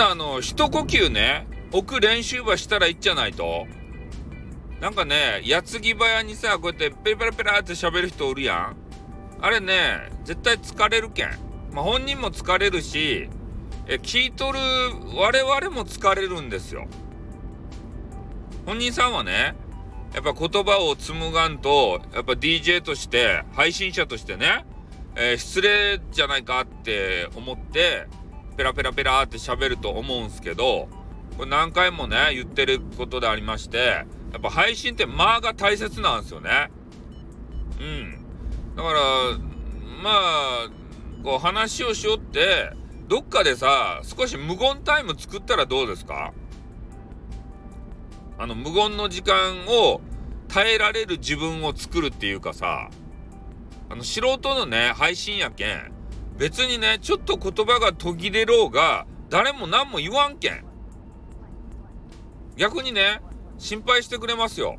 なあの、一呼吸ね、置く練習はしたらいいんじゃないと。なんかね、矢継ぎ早にさ、こうやってペラペラペラって喋る人おるやん。あれね、絶対疲れるけん。まあ、本人も疲れるし、え、聞いとる我々も疲れるんですよ。本人さんはね、やっぱ言葉を紡がんと、やっぱ DJ として、配信者としてね、えー、失礼じゃないかって思って、ペラペラペラって喋ると思うんすけど、これ何回もね、言ってることでありまして、やっぱ配信って間が大切なんですよね。うん。だから、まあ、こう話をしよって、どっかでさ、少し無言タイム作ったらどうですか？あの、無言の時間を耐えられる自分を作るっていうかさ、あの、素人のね、配信やけん、別にね、ちょっと言葉が途切れろうが、誰も何も言わんけん。逆にね、心配してくれますよ。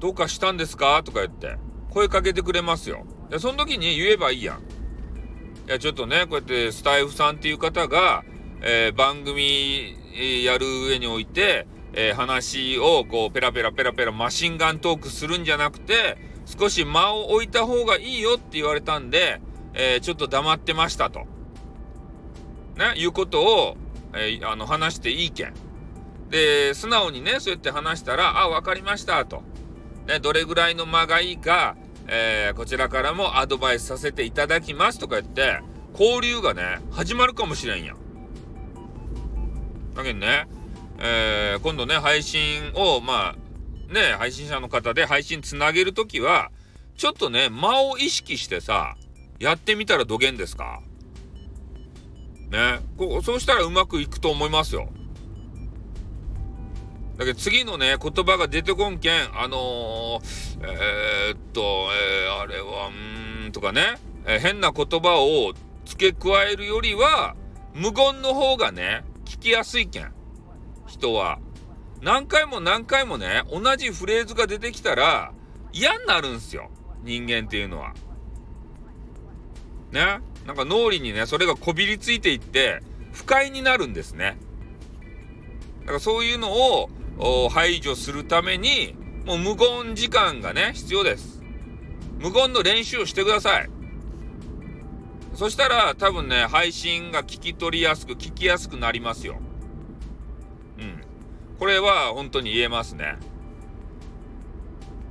どうかしたんですか？とか言って、声かけてくれますよ。で、その時に言えばいいやん。いや、ちょっとね、こうやってスタイフさんっていう方が、えー、番組やる上において、えー、話をこうペラペラペラペラマシンガントークするんじゃなくて、少し間を置いた方がいいよって言われたんで、えー、ちょっと黙ってましたと。ね、いうことを、えー、あの、話していいけん。で、素直にね、そうやって話したら、あ、わかりましたと。ね、どれぐらいの間がいいか、えー、こちらからもアドバイスさせていただきますとか言って、交流がね、始まるかもしれんやん。だけどね、えー、今度ね、配信を、まあ、ね、配信者の方で配信つなげるときは、ちょっとね、間を意識してさ、やってみたらどげんですか？ね、こう、そうしたらうまくいくと思いますよ。だけど次のね、言葉が出てこんけん、あのー、えー、っと、えー、あれは、うーん、とかね、えー、変な言葉を付け加えるよりは、無言の方がね、聞きやすいけん。人は。何回も何回もね、同じフレーズが出てきたら嫌になるんすよ。人間っていうのは。ね。なんか脳裏にね、それがこびりついていって不快になるんですね。だからそういうのを排除するために、もう無言時間がね、必要です。無言の練習をしてください。そしたら多分ね、配信が聞き取りやすく、聞きやすくなりますようん。これは本当に言えますね。だ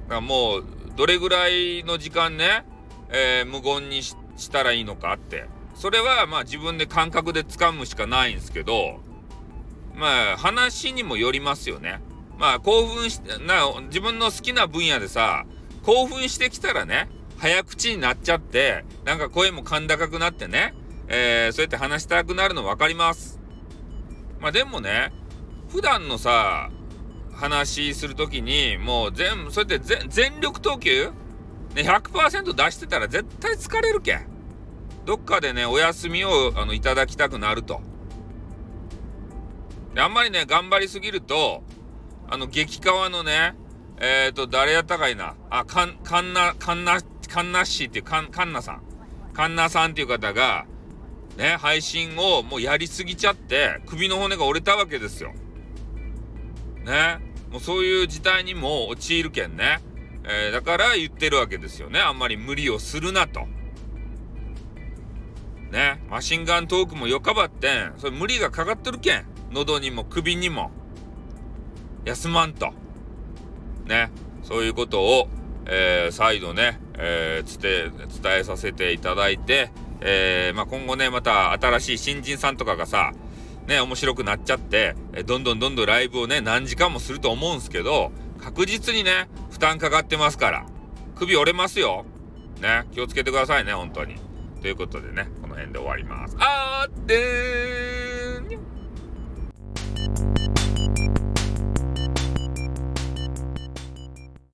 からもう、どれぐらいの時間ね、えー、無言にしてしたらいいのかって。それはまあ自分で感覚で掴むしかないんですけど、まあ話にもよりますよね。まあ興奮して、な、自分の好きな分野でさ、興奮してきたらね、早口になっちゃって、なんか声も甲高くなってね、えー、そうやって話したくなるの分かります。まあでもね、普段のさ、話するときに、もう全部、そうやって全力投球ね、100%出してたら絶対疲れるけん。どっかでね、お休みをあのいただきたくなると。で、あんまりね、頑張りすぎると、あの、激川のね、えっ、ー、と、誰やったかいな。あ、かん、かんな、かんな、かんなっしーっていう、かん、かんなさん。かんなさんっていう方が、ね、配信をもうやりすぎちゃって、首の骨が折れたわけですよ。ね。もうそういう事態にも陥るけんね。えー、だから言ってるわけですよね。あんまり無理をするなと。ね。マシンガントークもよかばってん。それ無理がかかってるけん。喉にも首にも。休まんと。ね。そういうことを、えー、再度ね、えー、伝え、伝えさせていただいて、えー、まあ、今後ね、また新しい新人さんとかがさ、ね、面白くなっちゃって、えどんどんどんどんライブをね、何時間もすると思うんすけど、確実にね、負担かかってますから。首折れますよ。ね、気をつけてくださいね、本当に。ということでね、この辺で終わります。あーってー